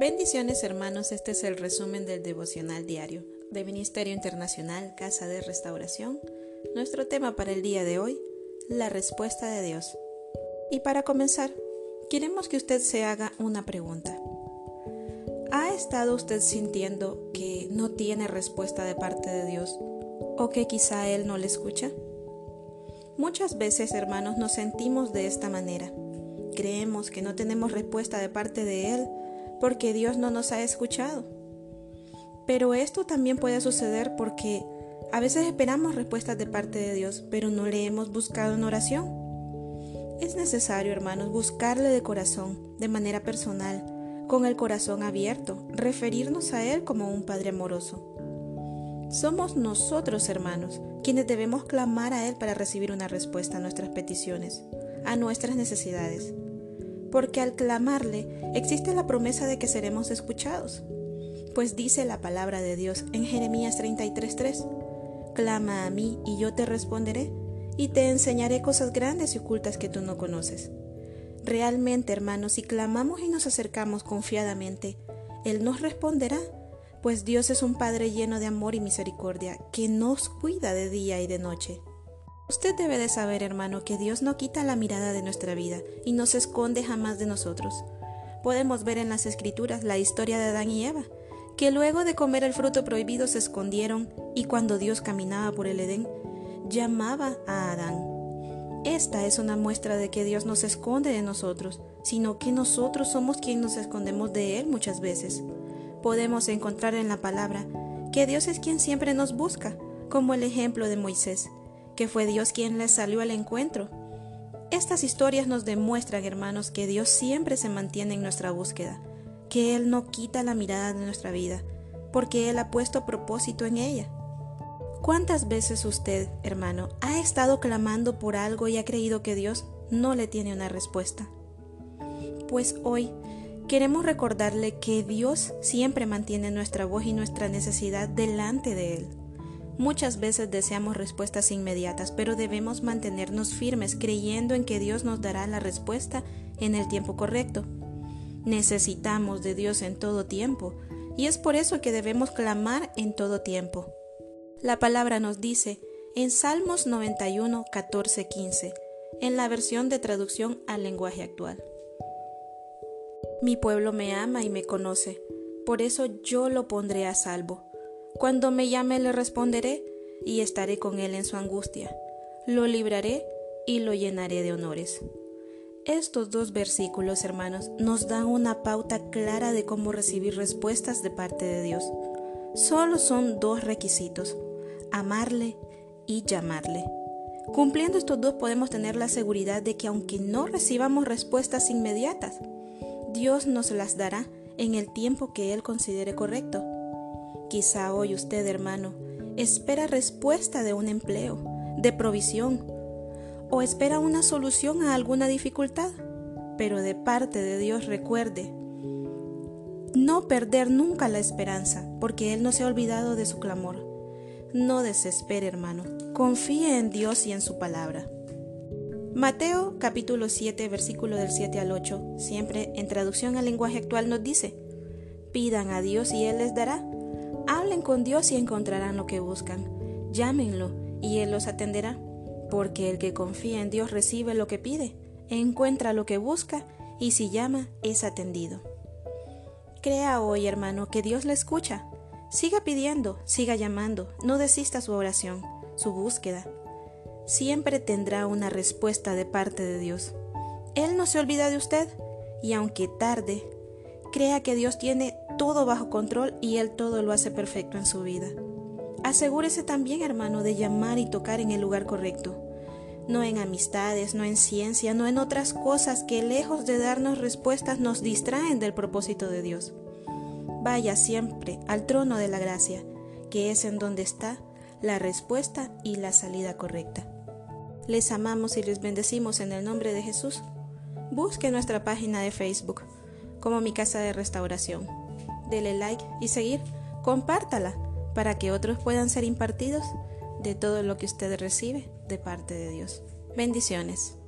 Bendiciones hermanos, este es el resumen del devocional diario de Ministerio Internacional Casa de Restauración. Nuestro tema para el día de hoy, la respuesta de Dios. Y para comenzar, queremos que usted se haga una pregunta. ¿Ha estado usted sintiendo que no tiene respuesta de parte de Dios o que quizá Él no le escucha? Muchas veces, hermanos, nos sentimos de esta manera. Creemos que no tenemos respuesta de parte de Él porque Dios no nos ha escuchado. Pero esto también puede suceder porque a veces esperamos respuestas de parte de Dios, pero no le hemos buscado en oración. Es necesario, hermanos, buscarle de corazón, de manera personal, con el corazón abierto, referirnos a Él como un Padre amoroso. Somos nosotros, hermanos, quienes debemos clamar a Él para recibir una respuesta a nuestras peticiones, a nuestras necesidades porque al clamarle existe la promesa de que seremos escuchados. Pues dice la palabra de Dios en Jeremías 33:3, Clama a mí y yo te responderé, y te enseñaré cosas grandes y ocultas que tú no conoces. Realmente, hermanos, si clamamos y nos acercamos confiadamente, Él nos responderá, pues Dios es un Padre lleno de amor y misericordia, que nos cuida de día y de noche. Usted debe de saber, hermano, que Dios no quita la mirada de nuestra vida y no se esconde jamás de nosotros. Podemos ver en las Escrituras la historia de Adán y Eva, que luego de comer el fruto prohibido se escondieron y cuando Dios caminaba por el Edén, llamaba a Adán. Esta es una muestra de que Dios no se esconde de nosotros, sino que nosotros somos quienes nos escondemos de Él muchas veces. Podemos encontrar en la palabra que Dios es quien siempre nos busca, como el ejemplo de Moisés que fue Dios quien les salió al encuentro. Estas historias nos demuestran, hermanos, que Dios siempre se mantiene en nuestra búsqueda, que Él no quita la mirada de nuestra vida, porque Él ha puesto propósito en ella. ¿Cuántas veces usted, hermano, ha estado clamando por algo y ha creído que Dios no le tiene una respuesta? Pues hoy queremos recordarle que Dios siempre mantiene nuestra voz y nuestra necesidad delante de Él. Muchas veces deseamos respuestas inmediatas, pero debemos mantenernos firmes creyendo en que Dios nos dará la respuesta en el tiempo correcto. Necesitamos de Dios en todo tiempo, y es por eso que debemos clamar en todo tiempo. La palabra nos dice en Salmos 91, 14, 15, en la versión de traducción al lenguaje actual. Mi pueblo me ama y me conoce, por eso yo lo pondré a salvo. Cuando me llame le responderé y estaré con él en su angustia. Lo libraré y lo llenaré de honores. Estos dos versículos, hermanos, nos dan una pauta clara de cómo recibir respuestas de parte de Dios. Solo son dos requisitos, amarle y llamarle. Cumpliendo estos dos podemos tener la seguridad de que aunque no recibamos respuestas inmediatas, Dios nos las dará en el tiempo que Él considere correcto. Quizá hoy usted, hermano, espera respuesta de un empleo, de provisión, o espera una solución a alguna dificultad. Pero de parte de Dios recuerde, no perder nunca la esperanza, porque Él no se ha olvidado de su clamor. No desespere, hermano. Confíe en Dios y en su palabra. Mateo capítulo 7, versículo del 7 al 8, siempre en traducción al lenguaje actual nos dice, pidan a Dios y Él les dará Con Dios y encontrarán lo que buscan. Llámenlo y Él los atenderá, porque el que confía en Dios recibe lo que pide, encuentra lo que busca y si llama es atendido. Crea hoy, hermano, que Dios le escucha. Siga pidiendo, siga llamando, no desista su oración, su búsqueda. Siempre tendrá una respuesta de parte de Dios. Él no se olvida de usted y aunque tarde, crea que Dios tiene todo bajo control y Él todo lo hace perfecto en su vida. Asegúrese también, hermano, de llamar y tocar en el lugar correcto. No en amistades, no en ciencia, no en otras cosas que lejos de darnos respuestas nos distraen del propósito de Dios. Vaya siempre al trono de la gracia, que es en donde está la respuesta y la salida correcta. Les amamos y les bendecimos en el nombre de Jesús. Busque nuestra página de Facebook como mi casa de restauración dele like y seguir, compártala para que otros puedan ser impartidos de todo lo que usted recibe de parte de Dios. Bendiciones.